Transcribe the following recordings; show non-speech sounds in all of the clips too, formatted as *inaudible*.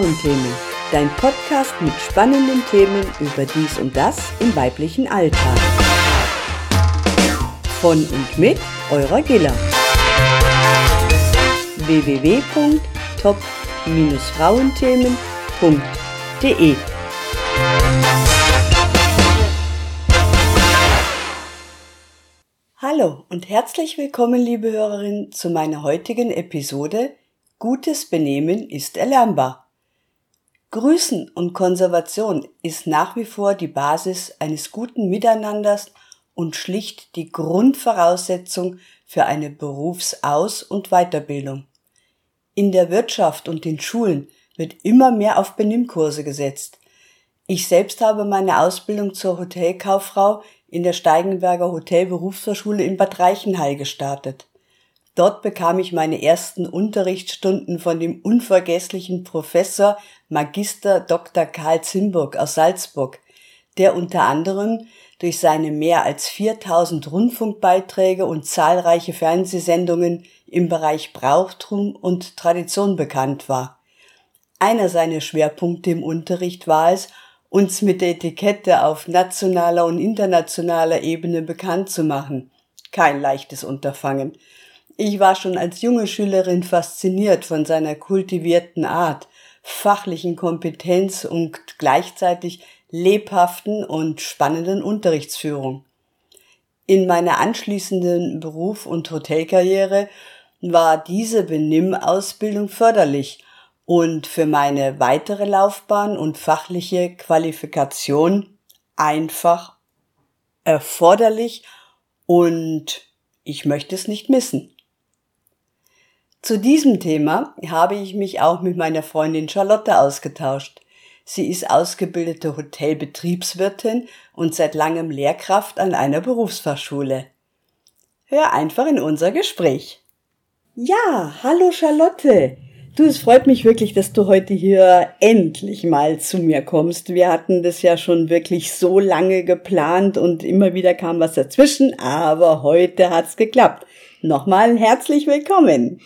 Frauenthemen, dein Podcast mit spannenden Themen über dies und das im weiblichen Alltag. Von und mit eurer Gilla. www.top-frauenthemen.de Hallo und herzlich willkommen, liebe Hörerinnen, zu meiner heutigen Episode Gutes Benehmen ist erlernbar. Grüßen und Konservation ist nach wie vor die Basis eines guten Miteinanders und schlicht die Grundvoraussetzung für eine Berufsaus- und Weiterbildung. In der Wirtschaft und den Schulen wird immer mehr auf Benimmkurse gesetzt. Ich selbst habe meine Ausbildung zur Hotelkauffrau in der Steigenberger Hotelberufsschule in Bad Reichenhall gestartet. Dort bekam ich meine ersten Unterrichtsstunden von dem unvergesslichen Professor Magister Dr. Karl Zimburg aus Salzburg, der unter anderem durch seine mehr als 4000 Rundfunkbeiträge und zahlreiche Fernsehsendungen im Bereich Brauchtum und Tradition bekannt war. Einer seiner Schwerpunkte im Unterricht war es, uns mit der Etikette auf nationaler und internationaler Ebene bekannt zu machen. Kein leichtes Unterfangen. Ich war schon als junge Schülerin fasziniert von seiner kultivierten Art, fachlichen Kompetenz und gleichzeitig lebhaften und spannenden Unterrichtsführung. In meiner anschließenden Beruf- und Hotelkarriere war diese Benimmausbildung förderlich und für meine weitere Laufbahn und fachliche Qualifikation einfach erforderlich und ich möchte es nicht missen. Zu diesem Thema habe ich mich auch mit meiner Freundin Charlotte ausgetauscht. Sie ist ausgebildete Hotelbetriebswirtin und seit langem Lehrkraft an einer Berufsfachschule. Hör einfach in unser Gespräch. Ja, hallo Charlotte. Du, es freut mich wirklich, dass du heute hier endlich mal zu mir kommst. Wir hatten das ja schon wirklich so lange geplant und immer wieder kam was dazwischen, aber heute hat's geklappt. Nochmal herzlich willkommen.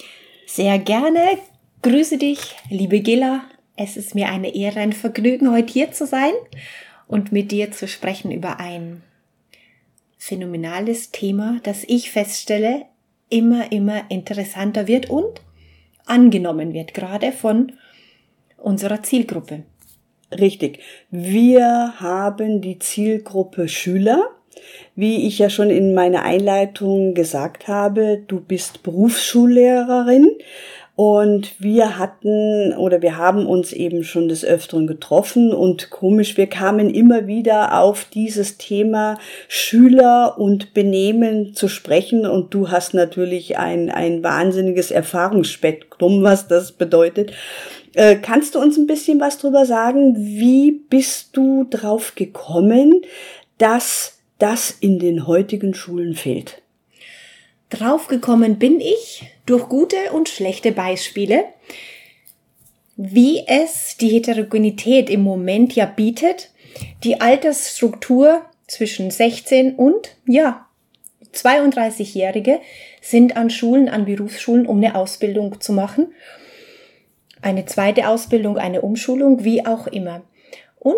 Sehr gerne. Grüße dich, liebe Gilla. Es ist mir eine Ehre, ein Vergnügen, heute hier zu sein und mit dir zu sprechen über ein phänomenales Thema, das ich feststelle, immer, immer interessanter wird und angenommen wird, gerade von unserer Zielgruppe. Richtig. Wir haben die Zielgruppe Schüler. Wie ich ja schon in meiner Einleitung gesagt habe, du bist Berufsschullehrerin und wir hatten oder wir haben uns eben schon des Öfteren getroffen und komisch, wir kamen immer wieder auf dieses Thema Schüler und Benehmen zu sprechen und du hast natürlich ein, ein wahnsinniges Erfahrungsspektrum, was das bedeutet. Äh, kannst du uns ein bisschen was drüber sagen? Wie bist du drauf gekommen, dass das in den heutigen Schulen fehlt? Draufgekommen bin ich durch gute und schlechte Beispiele, wie es die Heterogenität im Moment ja bietet, die Altersstruktur zwischen 16 und, ja, 32-Jährige sind an Schulen, an Berufsschulen, um eine Ausbildung zu machen. Eine zweite Ausbildung, eine Umschulung, wie auch immer. Und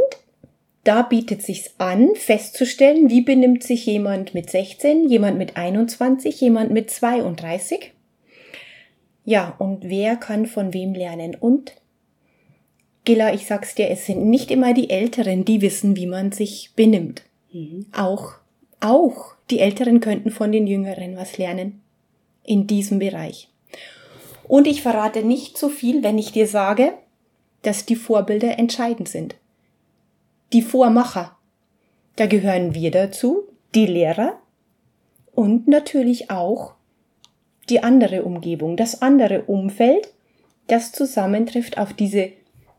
da bietet sich's an, festzustellen, wie benimmt sich jemand mit 16, jemand mit 21, jemand mit 32. Ja, und wer kann von wem lernen? Und Gilla, ich sag's dir, es sind nicht immer die Älteren, die wissen, wie man sich benimmt. Mhm. Auch, auch die Älteren könnten von den Jüngeren was lernen. In diesem Bereich. Und ich verrate nicht so viel, wenn ich dir sage, dass die Vorbilder entscheidend sind die Vormacher. Da gehören wir dazu, die Lehrer und natürlich auch die andere Umgebung, das andere Umfeld, das zusammentrifft auf diese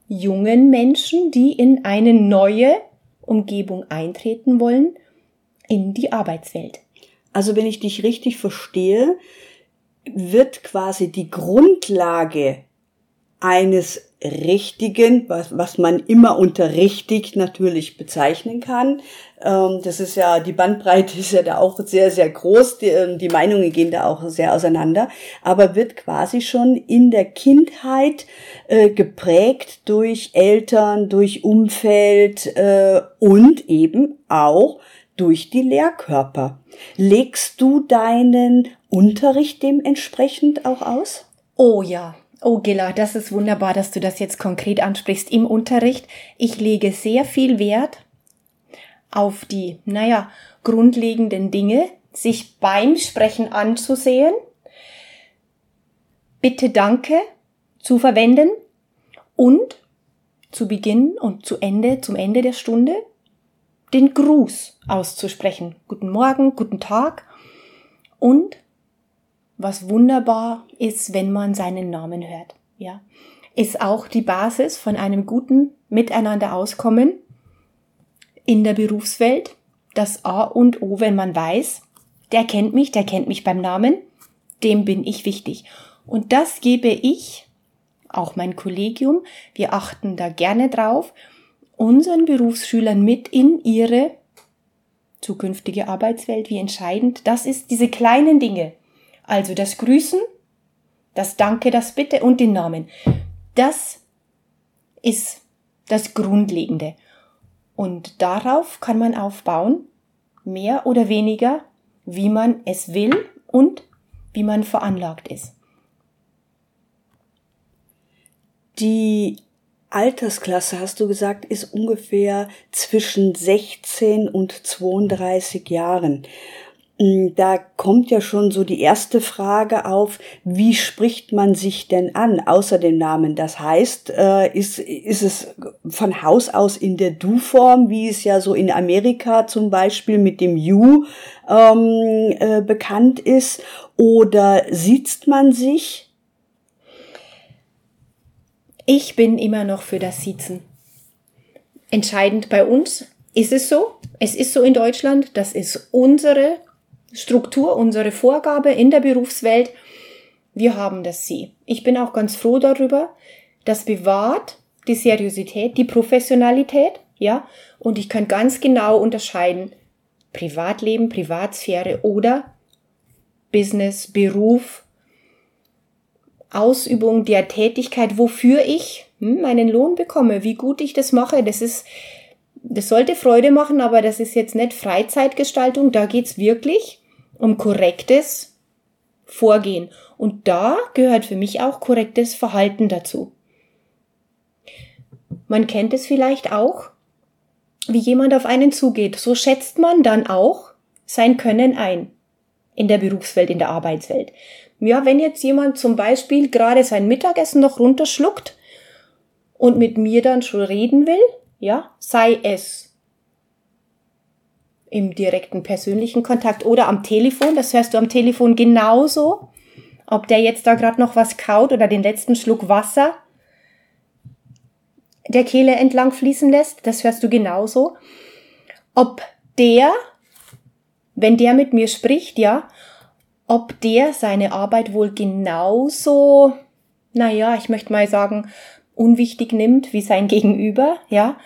jungen Menschen, die in eine neue Umgebung eintreten wollen, in die Arbeitswelt. Also wenn ich dich richtig verstehe, wird quasi die Grundlage eines richtigen, was, was man immer unter richtig natürlich bezeichnen kann. Ähm, das ist ja, die Bandbreite ist ja da auch sehr, sehr groß. Die, ähm, die Meinungen gehen da auch sehr auseinander. Aber wird quasi schon in der Kindheit äh, geprägt durch Eltern, durch Umfeld äh, und eben auch durch die Lehrkörper. Legst du deinen Unterricht dementsprechend auch aus? Oh ja, Oh, Gilla, das ist wunderbar, dass du das jetzt konkret ansprichst im Unterricht. Ich lege sehr viel Wert auf die, naja, grundlegenden Dinge, sich beim Sprechen anzusehen, bitte danke zu verwenden und zu Beginn und zu Ende, zum Ende der Stunde, den Gruß auszusprechen. Guten Morgen, guten Tag und was wunderbar ist, wenn man seinen Namen hört. Ja, ist auch die Basis von einem guten Miteinander auskommen in der Berufswelt. Das A und O, wenn man weiß, der kennt mich, der kennt mich beim Namen, dem bin ich wichtig. Und das gebe ich, auch mein Kollegium, wir achten da gerne drauf, unseren Berufsschülern mit in ihre zukünftige Arbeitswelt, wie entscheidend das ist, diese kleinen Dinge. Also das Grüßen, das Danke, das Bitte und den Namen. Das ist das Grundlegende. Und darauf kann man aufbauen, mehr oder weniger, wie man es will und wie man veranlagt ist. Die Altersklasse, hast du gesagt, ist ungefähr zwischen 16 und 32 Jahren. Mm, da kommt ja schon so die erste Frage auf, wie spricht man sich denn an, außer dem Namen? Das heißt, äh, ist, ist es von Haus aus in der Du-Form, wie es ja so in Amerika zum Beispiel mit dem You ähm, äh, bekannt ist, oder sitzt man sich? Ich bin immer noch für das Sitzen. Entscheidend bei uns ist es so. Es ist so in Deutschland. Das ist unsere Struktur, unsere Vorgabe in der Berufswelt. Wir haben das Sie. Ich bin auch ganz froh darüber. Das bewahrt die Seriosität, die Professionalität, ja. Und ich kann ganz genau unterscheiden Privatleben, Privatsphäre oder Business, Beruf, Ausübung der Tätigkeit, wofür ich hm, meinen Lohn bekomme, wie gut ich das mache. Das ist, das sollte Freude machen, aber das ist jetzt nicht Freizeitgestaltung. Da geht's wirklich um korrektes Vorgehen. Und da gehört für mich auch korrektes Verhalten dazu. Man kennt es vielleicht auch, wie jemand auf einen zugeht. So schätzt man dann auch sein Können ein. In der Berufswelt, in der Arbeitswelt. Ja, wenn jetzt jemand zum Beispiel gerade sein Mittagessen noch runterschluckt und mit mir dann schon reden will, ja, sei es im direkten persönlichen Kontakt oder am Telefon. Das hörst du am Telefon genauso. Ob der jetzt da gerade noch was kaut oder den letzten Schluck Wasser der Kehle entlang fließen lässt, das hörst du genauso. Ob der, wenn der mit mir spricht, ja, ob der seine Arbeit wohl genauso, naja, ich möchte mal sagen, unwichtig nimmt wie sein Gegenüber, ja,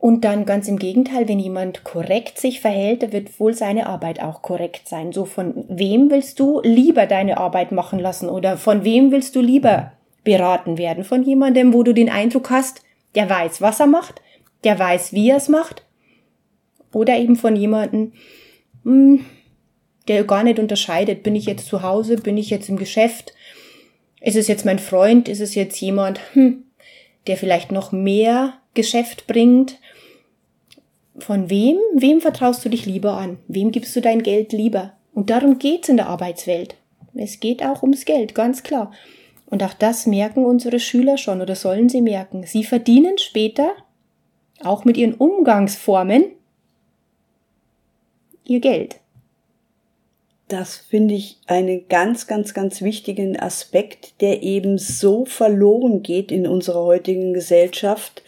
und dann ganz im Gegenteil, wenn jemand korrekt sich verhält, wird wohl seine Arbeit auch korrekt sein. So von wem willst du lieber deine Arbeit machen lassen oder von wem willst du lieber beraten werden? Von jemandem, wo du den Eindruck hast, der weiß, was er macht, der weiß, wie er es macht? Oder eben von jemandem, hm, der gar nicht unterscheidet, bin ich jetzt zu Hause, bin ich jetzt im Geschäft, ist es jetzt mein Freund, ist es jetzt jemand, hm, der vielleicht noch mehr Geschäft bringt. Von wem, wem vertraust du dich lieber an? Wem gibst du dein Geld lieber? Und darum geht's in der Arbeitswelt. Es geht auch ums Geld, ganz klar. Und auch das merken unsere Schüler schon oder sollen sie merken. Sie verdienen später, auch mit ihren Umgangsformen, ihr Geld. Das finde ich einen ganz, ganz, ganz wichtigen Aspekt, der eben so verloren geht in unserer heutigen Gesellschaft,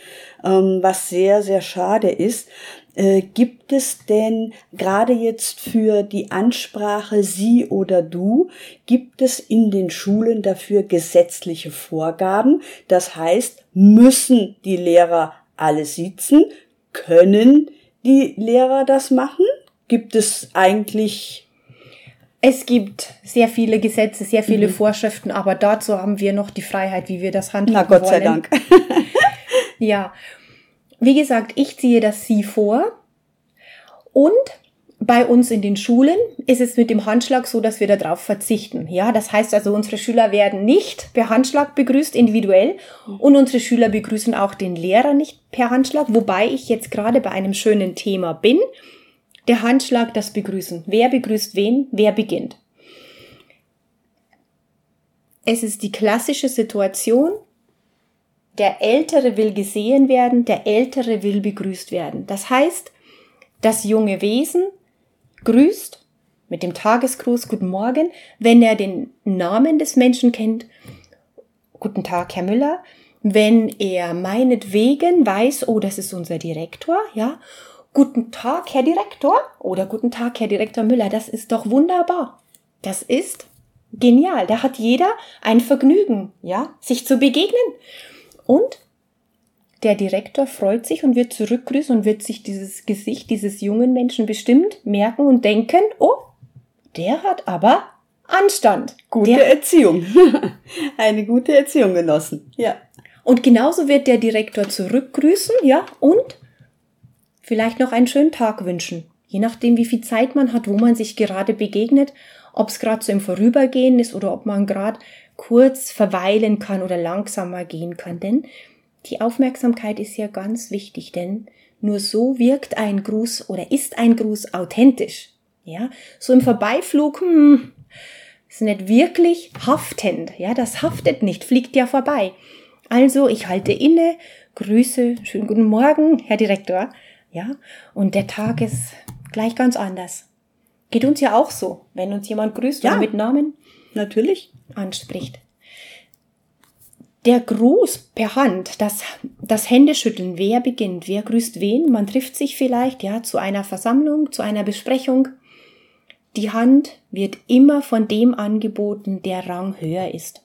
ähm, was sehr, sehr schade ist. Äh, gibt es denn gerade jetzt für die Ansprache Sie oder Du, gibt es in den Schulen dafür gesetzliche Vorgaben? Das heißt, müssen die Lehrer alle sitzen? Können die Lehrer das machen? Gibt es eigentlich es gibt sehr viele Gesetze, sehr viele mhm. Vorschriften, aber dazu haben wir noch die Freiheit, wie wir das handhaben Na Gott wollen. sei Dank. *laughs* ja. Wie gesagt, ich ziehe das Sie vor und bei uns in den Schulen ist es mit dem Handschlag so, dass wir darauf verzichten. Ja, das heißt also, unsere Schüler werden nicht per Handschlag begrüßt individuell und unsere Schüler begrüßen auch den Lehrer nicht per Handschlag, wobei ich jetzt gerade bei einem schönen Thema bin. Der Handschlag, das Begrüßen. Wer begrüßt wen? Wer beginnt? Es ist die klassische Situation, der Ältere will gesehen werden, der Ältere will begrüßt werden. Das heißt, das junge Wesen grüßt mit dem Tagesgruß Guten Morgen, wenn er den Namen des Menschen kennt. Guten Tag, Herr Müller. Wenn er meinetwegen weiß, oh, das ist unser Direktor, ja. Guten Tag, Herr Direktor. Oder Guten Tag, Herr Direktor Müller. Das ist doch wunderbar. Das ist genial. Da hat jeder ein Vergnügen, ja, sich zu begegnen. Und der Direktor freut sich und wird zurückgrüßen und wird sich dieses Gesicht dieses jungen Menschen bestimmt merken und denken, oh, der hat aber Anstand. Gute der, Erziehung. *laughs* Eine gute Erziehung genossen. Ja. Und genauso wird der Direktor zurückgrüßen, ja, und vielleicht noch einen schönen Tag wünschen. Je nachdem, wie viel Zeit man hat, wo man sich gerade begegnet, ob es gerade so im Vorübergehen ist oder ob man gerade kurz verweilen kann oder langsamer gehen kann. Denn die Aufmerksamkeit ist ja ganz wichtig, denn nur so wirkt ein Gruß oder ist ein Gruß authentisch. Ja, so im Vorbeiflug, hm, ist nicht wirklich haftend. Ja, das haftet nicht, fliegt ja vorbei. Also, ich halte inne, grüße, schönen guten Morgen, Herr Direktor. Ja, und der Tag ist gleich ganz anders. Geht uns ja auch so, wenn uns jemand grüßt ja, oder mit Namen. Natürlich. Anspricht der Gruß per Hand, das, das Händeschütteln, wer beginnt, wer grüßt wen, man trifft sich vielleicht, ja, zu einer Versammlung, zu einer Besprechung. Die Hand wird immer von dem angeboten, der Rang höher ist.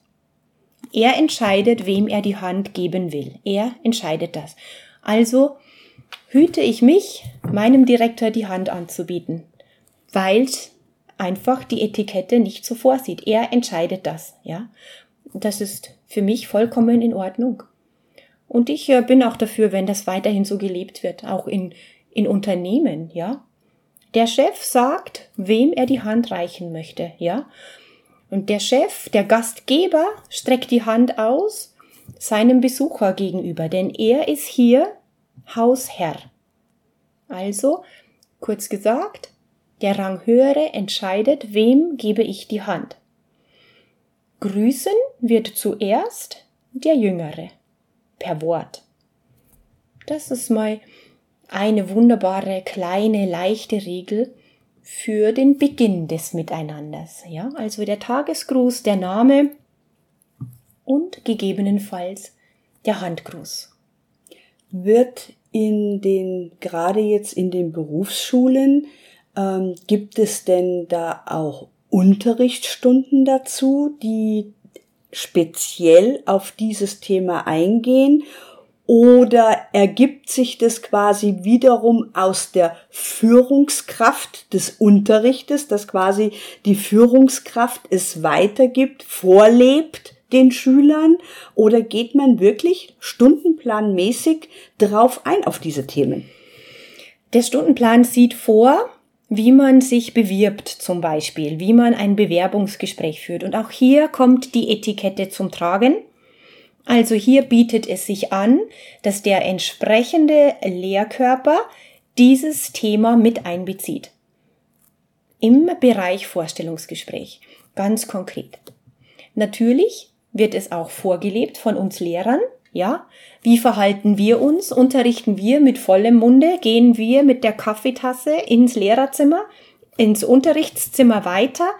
Er entscheidet, wem er die Hand geben will. Er entscheidet das. Also hüte ich mich, meinem Direktor die Hand anzubieten, weil einfach die Etikette nicht so vorsieht. Er entscheidet das, ja. Das ist für mich vollkommen in Ordnung. Und ich äh, bin auch dafür, wenn das weiterhin so gelebt wird, auch in, in Unternehmen, ja. Der Chef sagt, wem er die Hand reichen möchte, ja. Und der Chef, der Gastgeber, streckt die Hand aus seinem Besucher gegenüber, denn er ist hier Hausherr. Also, kurz gesagt, der Ranghöhere entscheidet, wem gebe ich die Hand. Grüßen wird zuerst der Jüngere per Wort. Das ist mal eine wunderbare, kleine, leichte Regel für den Beginn des Miteinanders. Ja, also der Tagesgruß, der Name und gegebenenfalls der Handgruß. Wird in den, gerade jetzt in den Berufsschulen, ähm, gibt es denn da auch Unterrichtsstunden dazu, die speziell auf dieses Thema eingehen? Oder ergibt sich das quasi wiederum aus der Führungskraft des Unterrichtes, dass quasi die Führungskraft es weitergibt, vorlebt den Schülern oder geht man wirklich stundenplanmäßig drauf ein auf diese Themen? Der Stundenplan sieht vor, wie man sich bewirbt zum Beispiel, wie man ein Bewerbungsgespräch führt. Und auch hier kommt die Etikette zum Tragen. Also hier bietet es sich an, dass der entsprechende Lehrkörper dieses Thema mit einbezieht. Im Bereich Vorstellungsgespräch. Ganz konkret. Natürlich wird es auch vorgelebt von uns Lehrern, ja? Wie verhalten wir uns? Unterrichten wir mit vollem Munde? Gehen wir mit der Kaffeetasse ins Lehrerzimmer, ins Unterrichtszimmer weiter,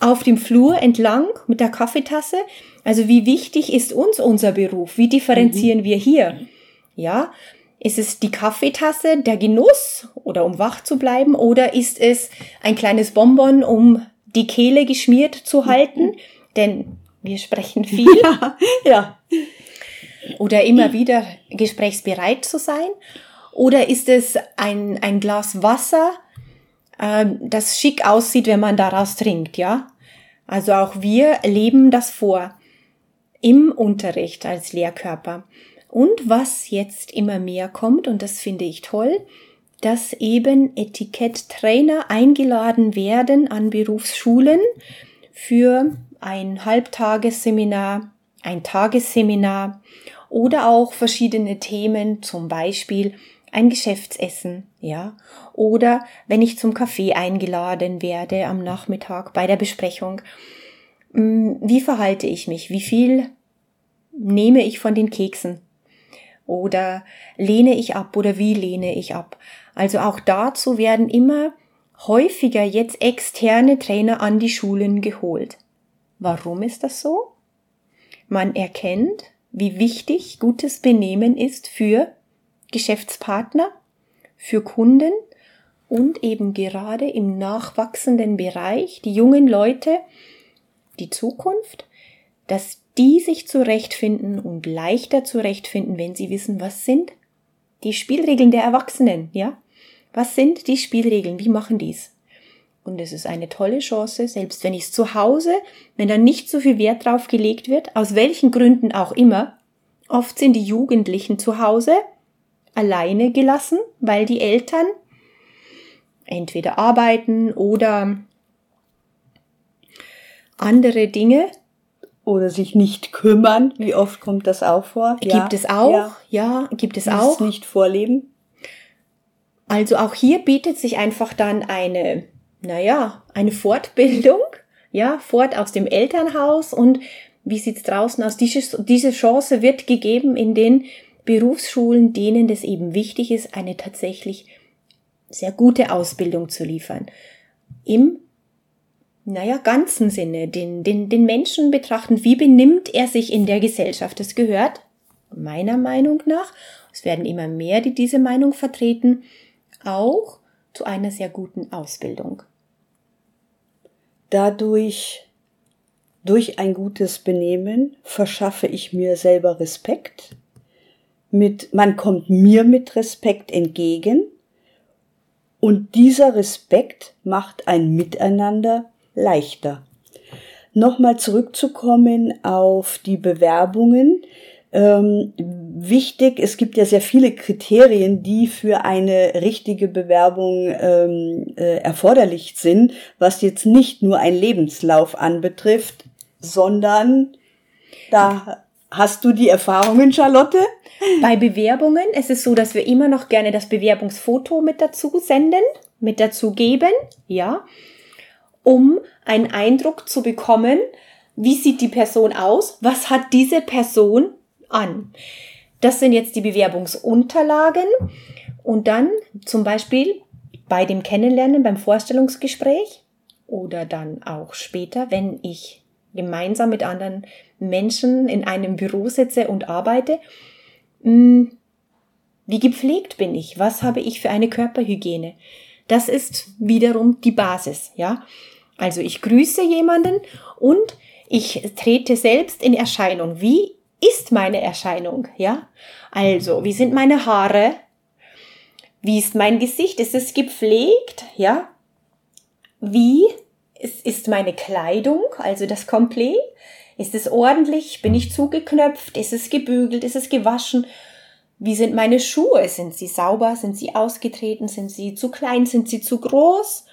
auf dem Flur entlang mit der Kaffeetasse? Also wie wichtig ist uns unser Beruf? Wie differenzieren mhm. wir hier? Ja? Ist es die Kaffeetasse, der Genuss oder um wach zu bleiben? Oder ist es ein kleines Bonbon, um die Kehle geschmiert zu halten? Denn wir sprechen *laughs* viel. Ja, ja. Oder immer wieder gesprächsbereit zu sein? Oder ist es ein, ein Glas Wasser, äh, das schick aussieht, wenn man daraus trinkt, ja? Also auch wir leben das vor im Unterricht als Lehrkörper. Und was jetzt immer mehr kommt, und das finde ich toll, dass eben Etiketttrainer eingeladen werden an Berufsschulen für ein Halbtagesseminar, ein Tagesseminar oder auch verschiedene Themen, zum Beispiel ein Geschäftsessen, ja, oder wenn ich zum Kaffee eingeladen werde am Nachmittag bei der Besprechung, mm, wie verhalte ich mich? Wie viel nehme ich von den Keksen? Oder lehne ich ab oder wie lehne ich ab? Also auch dazu werden immer häufiger jetzt externe Trainer an die Schulen geholt. Warum ist das so? Man erkennt, wie wichtig gutes Benehmen ist für Geschäftspartner, für Kunden und eben gerade im nachwachsenden Bereich, die jungen Leute, die Zukunft, dass die sich zurechtfinden und leichter zurechtfinden, wenn sie wissen, was sind die Spielregeln der Erwachsenen, ja? Was sind die Spielregeln? Wie machen dies? Und es ist eine tolle Chance, selbst wenn ich es zu Hause, wenn da nicht so viel Wert drauf gelegt wird, aus welchen Gründen auch immer, oft sind die Jugendlichen zu Hause alleine gelassen, weil die Eltern entweder arbeiten oder andere Dinge. Oder sich nicht kümmern. Wie oft kommt das auch vor? Gibt ja, es auch? Ja, ja gibt es auch. nicht vorleben. Also auch hier bietet sich einfach dann eine, naja, eine Fortbildung, ja, fort aus dem Elternhaus und wie sieht's draußen aus? Diese, Chance wird gegeben in den Berufsschulen, denen es eben wichtig ist, eine tatsächlich sehr gute Ausbildung zu liefern. Im, naja, ganzen Sinne, den, den, den Menschen betrachten, wie benimmt er sich in der Gesellschaft. Das gehört meiner Meinung nach, es werden immer mehr, die diese Meinung vertreten, auch zu einer sehr guten Ausbildung. Dadurch, durch ein gutes Benehmen, verschaffe ich mir selber Respekt, mit, man kommt mir mit Respekt entgegen und dieser Respekt macht ein Miteinander leichter. Nochmal zurückzukommen auf die Bewerbungen. Ähm, wichtig, es gibt ja sehr viele Kriterien, die für eine richtige Bewerbung ähm, äh, erforderlich sind, was jetzt nicht nur ein Lebenslauf anbetrifft, sondern da hast du die Erfahrungen, Charlotte? Bei Bewerbungen ist es so, dass wir immer noch gerne das Bewerbungsfoto mit dazu senden, mit dazu geben, ja, um einen Eindruck zu bekommen, wie sieht die Person aus, was hat diese Person an. Das sind jetzt die Bewerbungsunterlagen und dann zum Beispiel bei dem Kennenlernen, beim Vorstellungsgespräch oder dann auch später, wenn ich gemeinsam mit anderen Menschen in einem Büro sitze und arbeite, hm, wie gepflegt bin ich? Was habe ich für eine Körperhygiene? Das ist wiederum die Basis, ja. Also ich grüße jemanden und ich trete selbst in Erscheinung. Wie ist meine Erscheinung, ja? Also, wie sind meine Haare? Wie ist mein Gesicht? Ist es gepflegt, ja? Wie ist meine Kleidung, also das Komplett? Ist es ordentlich? Bin ich zugeknöpft? Ist es gebügelt? Ist es gewaschen? Wie sind meine Schuhe? Sind sie sauber? Sind sie ausgetreten? Sind sie zu klein? Sind sie zu groß?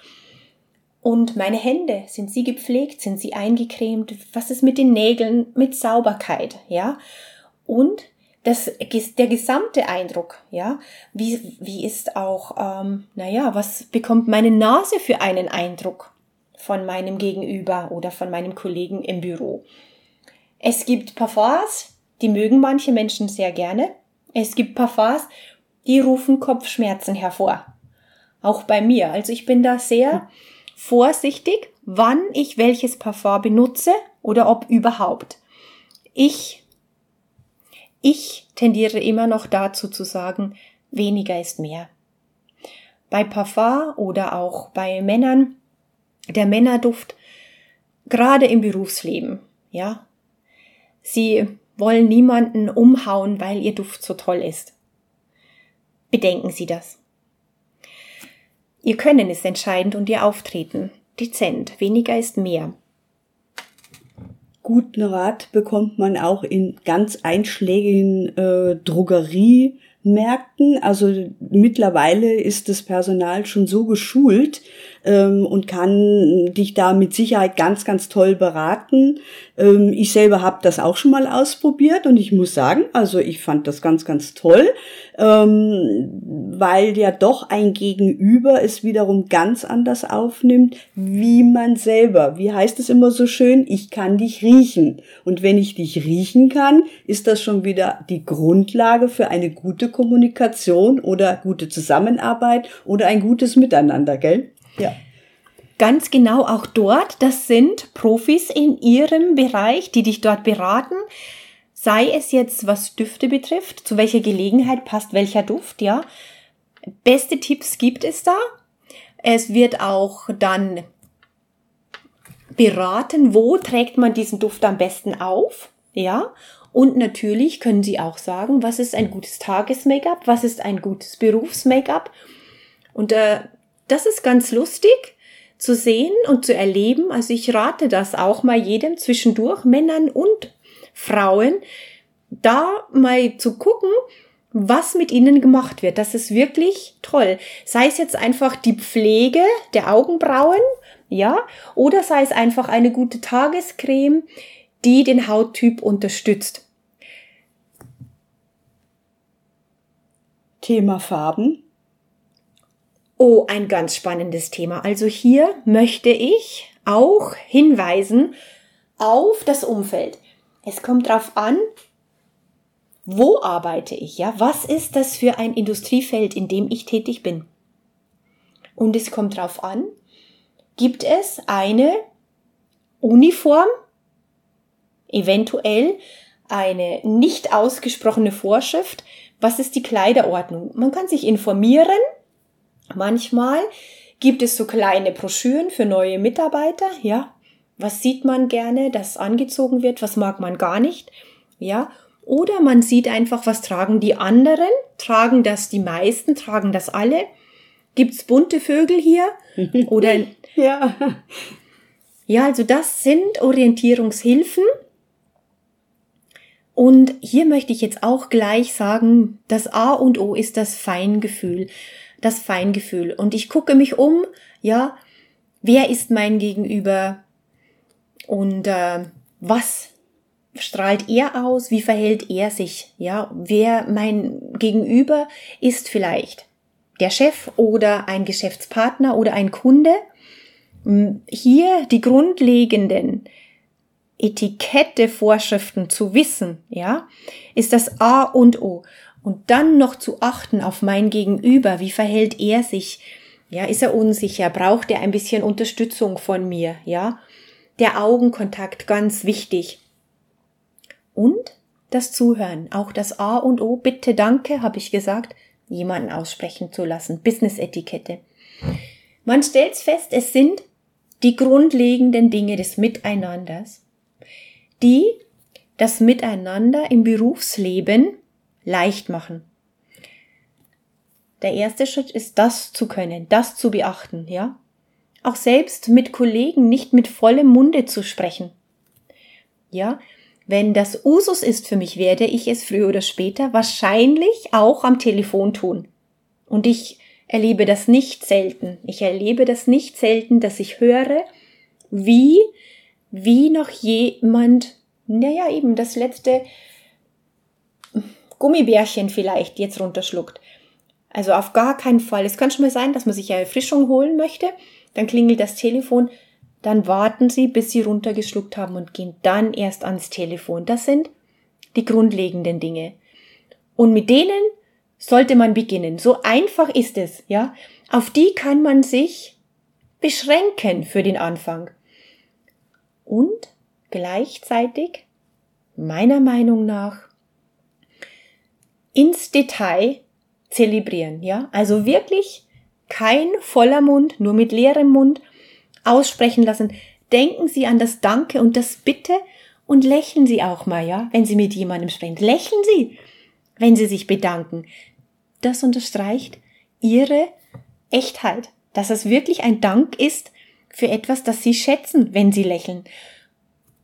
Und meine Hände, sind sie gepflegt? Sind sie eingecremt? Was ist mit den Nägeln? Mit Sauberkeit, ja? Und das, der gesamte Eindruck, ja? Wie, wie ist auch, ähm, naja, was bekommt meine Nase für einen Eindruck von meinem Gegenüber oder von meinem Kollegen im Büro? Es gibt Parfums, die mögen manche Menschen sehr gerne. Es gibt Parfums, die rufen Kopfschmerzen hervor. Auch bei mir. Also ich bin da sehr vorsichtig, wann ich welches Parfum benutze oder ob überhaupt. Ich, ich tendiere immer noch dazu zu sagen, weniger ist mehr. Bei Parfum oder auch bei Männern, der Männerduft, gerade im Berufsleben, ja. Sie wollen niemanden umhauen, weil ihr Duft so toll ist. Bedenken Sie das. Ihr Können ist entscheidend und Ihr Auftreten. Dezent. Weniger ist mehr. Guten Rat bekommt man auch in ganz einschlägigen äh, Drogerie Märkten. Also mittlerweile ist das Personal schon so geschult ähm, und kann dich da mit Sicherheit ganz, ganz toll beraten. Ähm, ich selber habe das auch schon mal ausprobiert und ich muss sagen, also ich fand das ganz, ganz toll, ähm, weil ja doch ein Gegenüber es wiederum ganz anders aufnimmt, wie man selber. Wie heißt es immer so schön? Ich kann dich riechen. Und wenn ich dich riechen kann, ist das schon wieder die Grundlage für eine gute Kommunikation oder gute Zusammenarbeit oder ein gutes Miteinander, gell? Ja. Ganz genau auch dort, das sind Profis in ihrem Bereich, die dich dort beraten. Sei es jetzt, was Düfte betrifft, zu welcher Gelegenheit passt welcher Duft, ja. Beste Tipps gibt es da. Es wird auch dann beraten, wo trägt man diesen Duft am besten auf, ja. Und natürlich können Sie auch sagen, was ist ein gutes Tages-Make-up, was ist ein gutes Berufs-Make-up. Und äh, das ist ganz lustig zu sehen und zu erleben. Also ich rate das auch mal jedem zwischendurch, Männern und Frauen, da mal zu gucken, was mit ihnen gemacht wird. Das ist wirklich toll. Sei es jetzt einfach die Pflege der Augenbrauen, ja, oder sei es einfach eine gute Tagescreme, die den Hauttyp unterstützt. Thema Farben. Oh, ein ganz spannendes Thema. Also hier möchte ich auch hinweisen auf das Umfeld. Es kommt darauf an, wo arbeite ich, ja? Was ist das für ein Industriefeld, in dem ich tätig bin? Und es kommt darauf an, gibt es eine Uniform, eventuell eine nicht ausgesprochene Vorschrift, was ist die Kleiderordnung? Man kann sich informieren, Manchmal gibt es so kleine Broschüren für neue Mitarbeiter, ja. Was sieht man gerne, dass angezogen wird, was mag man gar nicht, ja. Oder man sieht einfach, was tragen die anderen, tragen das die meisten, tragen das alle. Gibt's bunte Vögel hier? *laughs* Oder ja. Ja, also das sind Orientierungshilfen. Und hier möchte ich jetzt auch gleich sagen, das A und O ist das Feingefühl das Feingefühl. Und ich gucke mich um, ja, wer ist mein Gegenüber und äh, was strahlt er aus, wie verhält er sich, ja, wer mein Gegenüber ist vielleicht der Chef oder ein Geschäftspartner oder ein Kunde. Hm, hier die grundlegenden Etikette, Vorschriften zu wissen, ja, ist das A und O. Und dann noch zu achten auf mein Gegenüber, wie verhält er sich? Ja, ist er unsicher? Braucht er ein bisschen Unterstützung von mir? Ja, der Augenkontakt ganz wichtig. Und das Zuhören, auch das A und O, bitte danke, habe ich gesagt, jemanden aussprechen zu lassen. Business-Etikette. Man stellt fest, es sind die grundlegenden Dinge des Miteinanders, die das Miteinander im Berufsleben leicht machen. Der erste Schritt ist, das zu können, das zu beachten, ja? Auch selbst mit Kollegen nicht mit vollem Munde zu sprechen. Ja? Wenn das Usus ist für mich, werde ich es früher oder später wahrscheinlich auch am Telefon tun. Und ich erlebe das nicht selten. Ich erlebe das nicht selten, dass ich höre, wie, wie noch jemand, naja, eben das letzte Gummibärchen vielleicht jetzt runterschluckt. Also auf gar keinen Fall. Es kann schon mal sein, dass man sich eine Erfrischung holen möchte. Dann klingelt das Telefon. Dann warten Sie, bis Sie runtergeschluckt haben und gehen dann erst ans Telefon. Das sind die grundlegenden Dinge. Und mit denen sollte man beginnen. So einfach ist es, ja. Auf die kann man sich beschränken für den Anfang. Und gleichzeitig, meiner Meinung nach, ins Detail zelebrieren, ja? Also wirklich kein voller Mund, nur mit leerem Mund aussprechen lassen. Denken Sie an das Danke und das Bitte und lächeln Sie auch mal, ja, wenn Sie mit jemandem sprechen. Lächeln Sie, wenn Sie sich bedanken. Das unterstreicht Ihre Echtheit, dass es wirklich ein Dank ist für etwas, das Sie schätzen, wenn Sie lächeln.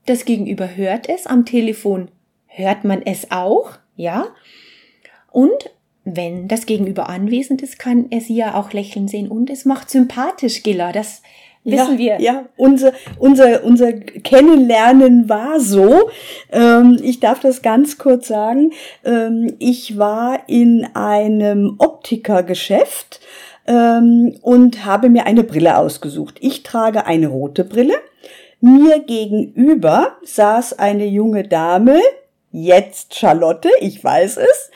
Das Gegenüber hört es am Telefon. Hört man es auch? Ja. Und wenn das Gegenüber anwesend ist, kann er sie ja auch lächeln sehen und es macht sympathisch, Gilla. Das wissen ja, wir. Ja, unser, unser, unser Kennenlernen war so. Ähm, ich darf das ganz kurz sagen. Ähm, ich war in einem Optikergeschäft ähm, und habe mir eine Brille ausgesucht. Ich trage eine rote Brille. Mir gegenüber saß eine junge Dame, jetzt Charlotte, ich weiß es,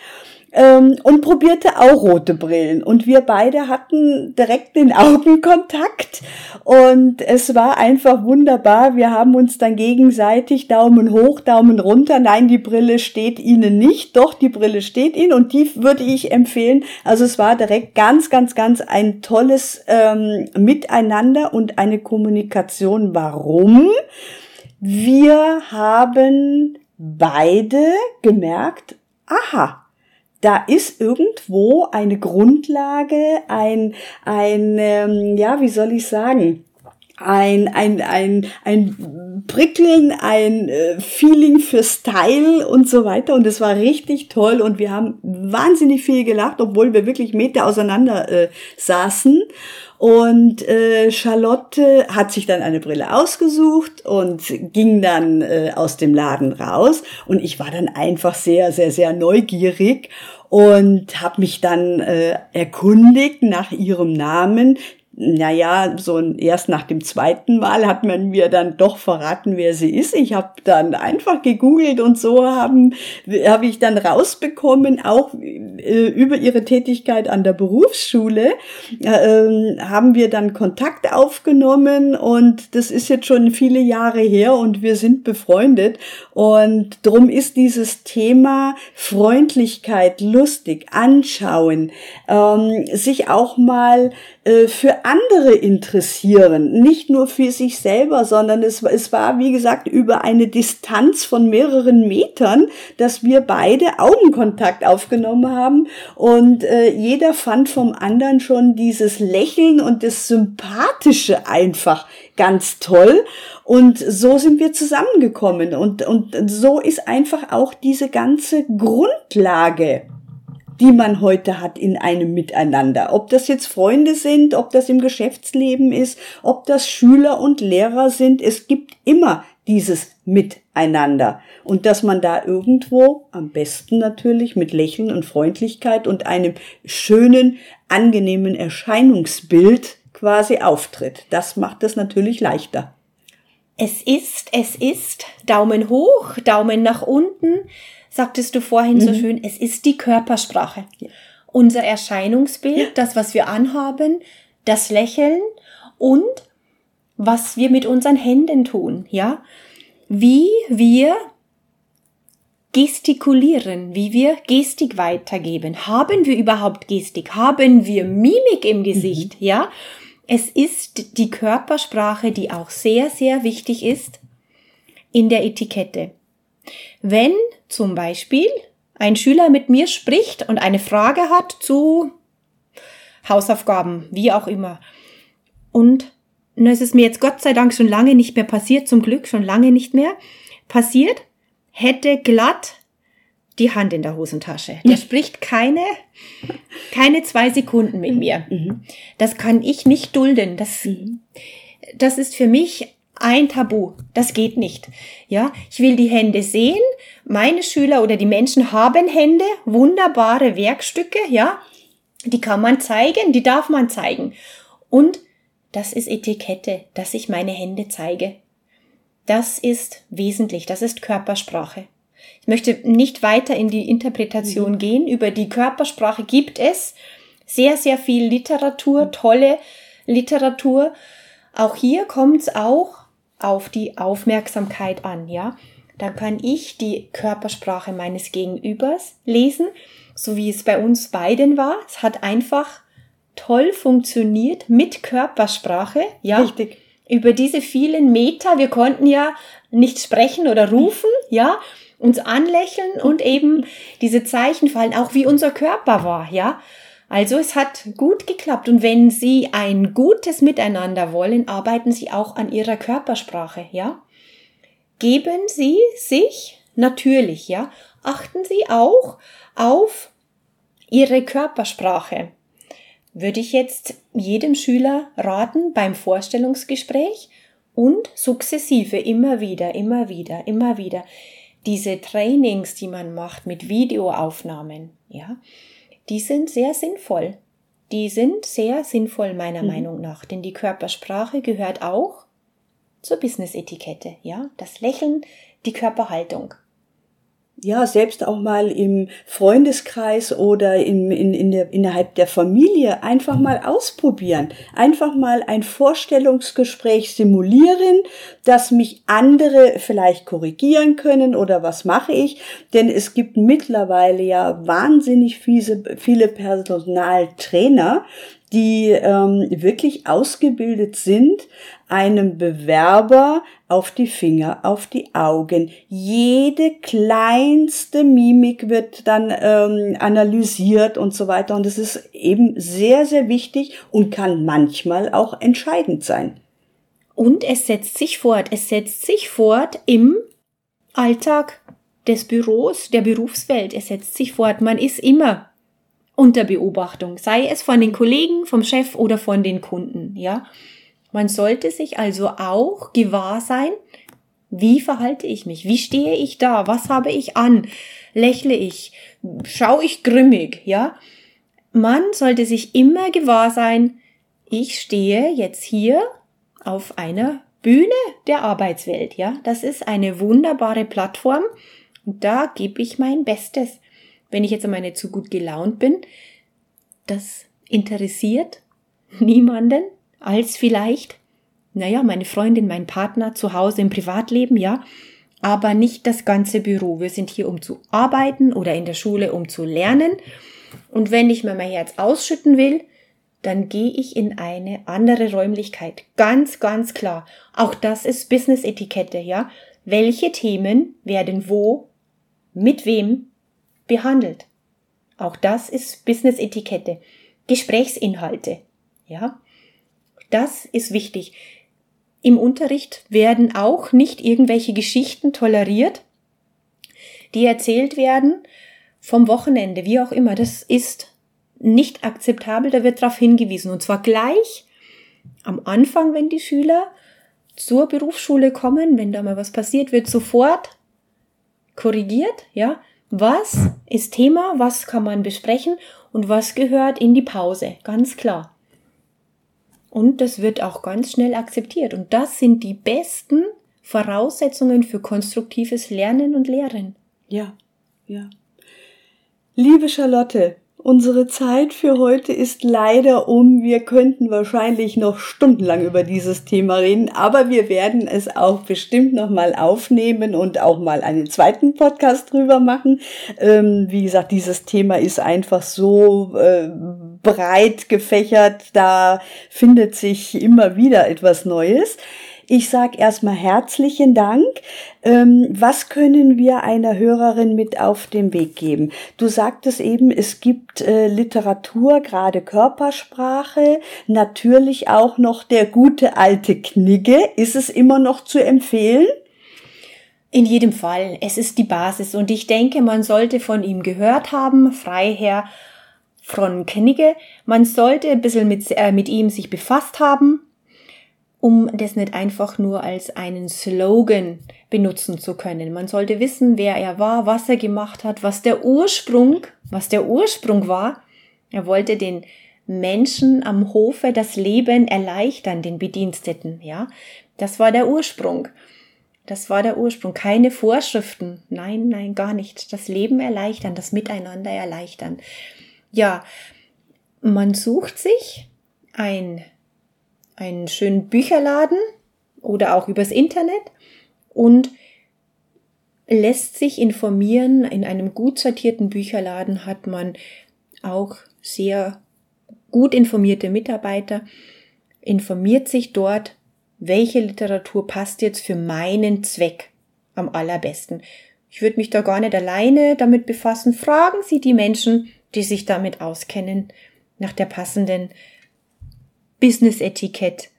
ähm, und probierte auch rote Brillen. Und wir beide hatten direkt den *laughs* Augenkontakt und es war einfach wunderbar. Wir haben uns dann gegenseitig Daumen hoch, Daumen runter. Nein, die Brille steht Ihnen nicht. Doch, die Brille steht Ihnen und die würde ich empfehlen. Also es war direkt ganz, ganz, ganz ein tolles ähm, Miteinander und eine Kommunikation. Warum? Wir haben beide gemerkt, aha, da ist irgendwo eine Grundlage, ein, ein, ähm, ja, wie soll ich sagen, ein, ein, ein, ein Prickeln, ein äh, Feeling für Style und so weiter. Und es war richtig toll und wir haben wahnsinnig viel gelacht, obwohl wir wirklich Meter auseinander äh, saßen. Und äh, Charlotte hat sich dann eine Brille ausgesucht und ging dann äh, aus dem Laden raus. Und ich war dann einfach sehr, sehr, sehr neugierig und habe mich dann äh, erkundigt nach ihrem Namen naja, so erst nach dem zweiten Mal hat man mir dann doch verraten, wer sie ist. Ich habe dann einfach gegoogelt und so haben habe ich dann rausbekommen, auch äh, über ihre Tätigkeit an der Berufsschule äh, haben wir dann Kontakt aufgenommen und das ist jetzt schon viele Jahre her und wir sind befreundet und drum ist dieses Thema Freundlichkeit, lustig, anschauen, ähm, sich auch mal äh, für andere interessieren, nicht nur für sich selber, sondern es, es war, wie gesagt, über eine Distanz von mehreren Metern, dass wir beide Augenkontakt aufgenommen haben und äh, jeder fand vom anderen schon dieses Lächeln und das Sympathische einfach ganz toll. Und so sind wir zusammengekommen. Und, und so ist einfach auch diese ganze Grundlage die man heute hat in einem Miteinander. Ob das jetzt Freunde sind, ob das im Geschäftsleben ist, ob das Schüler und Lehrer sind, es gibt immer dieses Miteinander. Und dass man da irgendwo, am besten natürlich mit Lächeln und Freundlichkeit und einem schönen, angenehmen Erscheinungsbild quasi auftritt. Das macht es natürlich leichter. Es ist, es ist, Daumen hoch, Daumen nach unten sagtest du vorhin mhm. so schön, es ist die Körpersprache. Ja. Unser Erscheinungsbild, ja. das, was wir anhaben, das Lächeln und was wir mit unseren Händen tun, ja? Wie wir gestikulieren, wie wir Gestik weitergeben. Haben wir überhaupt Gestik? Haben wir Mimik im Gesicht? Mhm. Ja? Es ist die Körpersprache, die auch sehr, sehr wichtig ist in der Etikette. Wenn zum Beispiel ein Schüler mit mir spricht und eine Frage hat zu Hausaufgaben, wie auch immer. Und es ist mir jetzt Gott sei Dank schon lange nicht mehr passiert, zum Glück schon lange nicht mehr passiert, hätte glatt die Hand in der Hosentasche. Der spricht keine, keine zwei Sekunden mit mir. Mhm. Das kann ich nicht dulden. Das, mhm. das ist für mich ein Tabu. Das geht nicht. Ja, ich will die Hände sehen. Meine Schüler oder die Menschen haben Hände, wunderbare Werkstücke, ja. Die kann man zeigen, die darf man zeigen. Und das ist Etikette, dass ich meine Hände zeige. Das ist wesentlich, das ist Körpersprache. Ich möchte nicht weiter in die Interpretation mhm. gehen. Über die Körpersprache gibt es sehr, sehr viel Literatur, tolle Literatur. Auch hier kommt es auch auf die Aufmerksamkeit an, ja. Dann kann ich die Körpersprache meines Gegenübers lesen, so wie es bei uns beiden war. Es hat einfach toll funktioniert mit Körpersprache, ja. Richtig. Über diese vielen Meter, wir konnten ja nicht sprechen oder rufen, ja, uns anlächeln und eben diese Zeichen fallen, auch wie unser Körper war, ja. Also es hat gut geklappt und wenn Sie ein gutes Miteinander wollen, arbeiten Sie auch an Ihrer Körpersprache, ja. Geben Sie sich natürlich, ja, achten Sie auch auf Ihre Körpersprache. Würde ich jetzt jedem Schüler raten beim Vorstellungsgespräch und sukzessive immer wieder, immer wieder, immer wieder diese Trainings, die man macht mit Videoaufnahmen, ja, die sind sehr sinnvoll. Die sind sehr sinnvoll meiner mhm. Meinung nach, denn die Körpersprache gehört auch zur Business-Etikette, ja. Das Lächeln, die Körperhaltung ja, selbst auch mal im Freundeskreis oder im, in, in der, innerhalb der Familie einfach mal ausprobieren. Einfach mal ein Vorstellungsgespräch simulieren, dass mich andere vielleicht korrigieren können oder was mache ich. Denn es gibt mittlerweile ja wahnsinnig viele, viele Personaltrainer, die ähm, wirklich ausgebildet sind, einem Bewerber auf die Finger, auf die Augen. Jede kleinste Mimik wird dann ähm, analysiert und so weiter. Und das ist eben sehr, sehr wichtig und kann manchmal auch entscheidend sein. Und es setzt sich fort. Es setzt sich fort im Alltag des Büros, der Berufswelt. Es setzt sich fort. Man ist immer unter Beobachtung, sei es von den Kollegen, vom Chef oder von den Kunden, ja. Man sollte sich also auch gewahr sein, wie verhalte ich mich? Wie stehe ich da? Was habe ich an? Lächle ich? Schaue ich grimmig? Ja? Man sollte sich immer gewahr sein, ich stehe jetzt hier auf einer Bühne der Arbeitswelt. Ja? Das ist eine wunderbare Plattform und da gebe ich mein Bestes wenn ich jetzt einmal nicht so gut gelaunt bin, das interessiert niemanden als vielleicht, naja, meine Freundin, mein Partner zu Hause im Privatleben, ja, aber nicht das ganze Büro. Wir sind hier, um zu arbeiten oder in der Schule, um zu lernen. Und wenn ich mir mein Herz ausschütten will, dann gehe ich in eine andere Räumlichkeit. Ganz, ganz klar. Auch das ist Business-Etikette, ja. Welche Themen werden wo, mit wem behandelt. Auch das ist Business-Etikette. Gesprächsinhalte. Ja. Das ist wichtig. Im Unterricht werden auch nicht irgendwelche Geschichten toleriert, die erzählt werden vom Wochenende, wie auch immer. Das ist nicht akzeptabel, da wird darauf hingewiesen. Und zwar gleich am Anfang, wenn die Schüler zur Berufsschule kommen, wenn da mal was passiert, wird sofort korrigiert, ja. Was ist Thema, was kann man besprechen und was gehört in die Pause, ganz klar. Und das wird auch ganz schnell akzeptiert. Und das sind die besten Voraussetzungen für konstruktives Lernen und Lehren. Ja, ja. Liebe Charlotte, Unsere Zeit für heute ist leider um. Wir könnten wahrscheinlich noch stundenlang über dieses Thema reden, aber wir werden es auch bestimmt noch mal aufnehmen und auch mal einen zweiten Podcast drüber machen. Ähm, wie gesagt, dieses Thema ist einfach so äh, breit gefächert, da findet sich immer wieder etwas Neues. Ich sage erstmal herzlichen Dank. Ähm, was können wir einer Hörerin mit auf den Weg geben? Du sagtest eben, es gibt äh, Literatur, gerade Körpersprache, natürlich auch noch der gute alte Knigge. Ist es immer noch zu empfehlen? In jedem Fall. Es ist die Basis und ich denke, man sollte von ihm gehört haben, Freiherr von Knigge. Man sollte ein bisschen mit, äh, mit ihm sich befasst haben um das nicht einfach nur als einen Slogan benutzen zu können. Man sollte wissen, wer er war, was er gemacht hat, was der Ursprung, was der Ursprung war. Er wollte den Menschen am Hofe das Leben erleichtern, den Bediensteten, ja. Das war der Ursprung. Das war der Ursprung. Keine Vorschriften. Nein, nein, gar nicht. Das Leben erleichtern, das Miteinander erleichtern. Ja, man sucht sich ein einen schönen Bücherladen oder auch übers Internet und lässt sich informieren. In einem gut sortierten Bücherladen hat man auch sehr gut informierte Mitarbeiter, informiert sich dort, welche Literatur passt jetzt für meinen Zweck am allerbesten. Ich würde mich da gar nicht alleine damit befassen. Fragen Sie die Menschen, die sich damit auskennen, nach der passenden Business-Etikett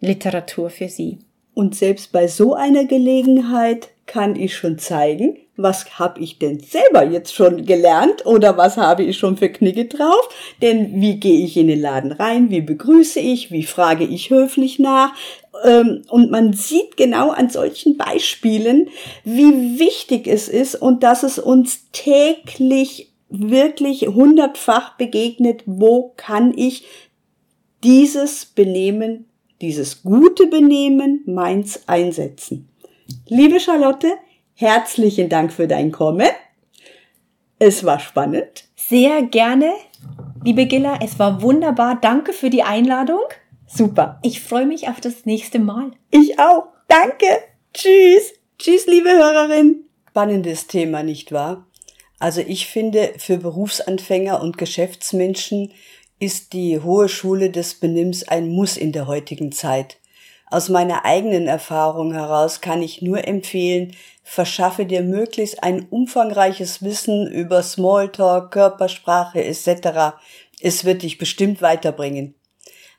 Literatur für Sie. Und selbst bei so einer Gelegenheit kann ich schon zeigen, was habe ich denn selber jetzt schon gelernt oder was habe ich schon für Knicke drauf? Denn wie gehe ich in den Laden rein? Wie begrüße ich? Wie frage ich höflich nach? Ähm, und man sieht genau an solchen Beispielen, wie wichtig es ist und dass es uns täglich wirklich hundertfach begegnet, wo kann ich dieses Benehmen, dieses gute Benehmen meins einsetzen. Liebe Charlotte, herzlichen Dank für dein Kommen. Es war spannend. Sehr gerne, liebe Gilla. Es war wunderbar. Danke für die Einladung. Super. Ich freue mich auf das nächste Mal. Ich auch. Danke. Tschüss. Tschüss, liebe Hörerin. Spannendes Thema, nicht wahr? Also ich finde, für Berufsanfänger und Geschäftsmenschen ist die Hohe Schule des Benimms ein Muss in der heutigen Zeit. Aus meiner eigenen Erfahrung heraus kann ich nur empfehlen, verschaffe dir möglichst ein umfangreiches Wissen über Smalltalk, Körpersprache etc. Es wird dich bestimmt weiterbringen.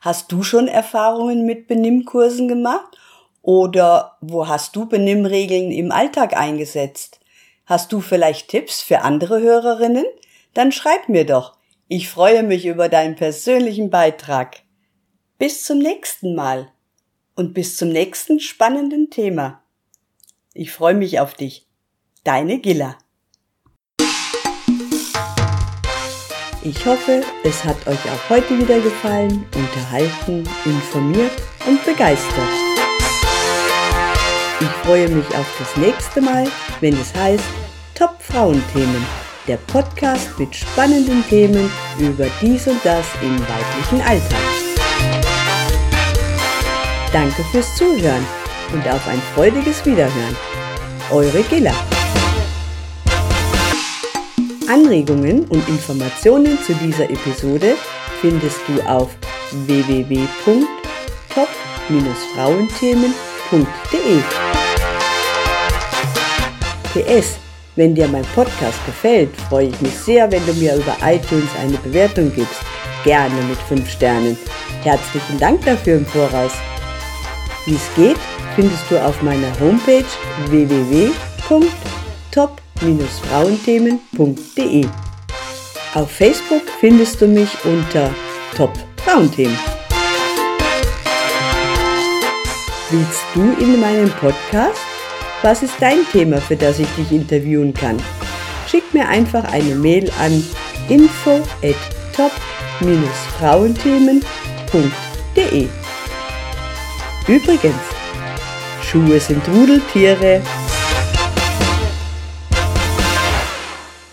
Hast du schon Erfahrungen mit Benimmkursen gemacht? Oder wo hast du Benimmregeln im Alltag eingesetzt? Hast du vielleicht Tipps für andere Hörerinnen? Dann schreib mir doch. Ich freue mich über deinen persönlichen Beitrag. Bis zum nächsten Mal und bis zum nächsten spannenden Thema. Ich freue mich auf dich. Deine Gilla. Ich hoffe, es hat euch auch heute wieder gefallen, unterhalten, informiert und begeistert. Ich freue mich auf das nächste Mal, wenn es heißt Top Frauenthemen, der Podcast mit spannenden Themen über dies und das im weiblichen Alltag. Danke fürs Zuhören und auf ein freudiges Wiederhören. Eure Gilla. Anregungen und Informationen zu dieser Episode findest du auf www.top-frauenthemen.de. PS, wenn dir mein Podcast gefällt, freue ich mich sehr, wenn du mir über iTunes eine Bewertung gibst. Gerne mit 5 Sternen. Herzlichen Dank dafür im Voraus. Wie es geht, findest du auf meiner Homepage www.top-frauenthemen.de. Auf Facebook findest du mich unter Top Frauenthemen. Willst du in meinem Podcast? Was ist dein Thema, für das ich dich interviewen kann? Schick mir einfach eine Mail an info at top-frauenthemen.de. Übrigens, Schuhe sind Rudeltiere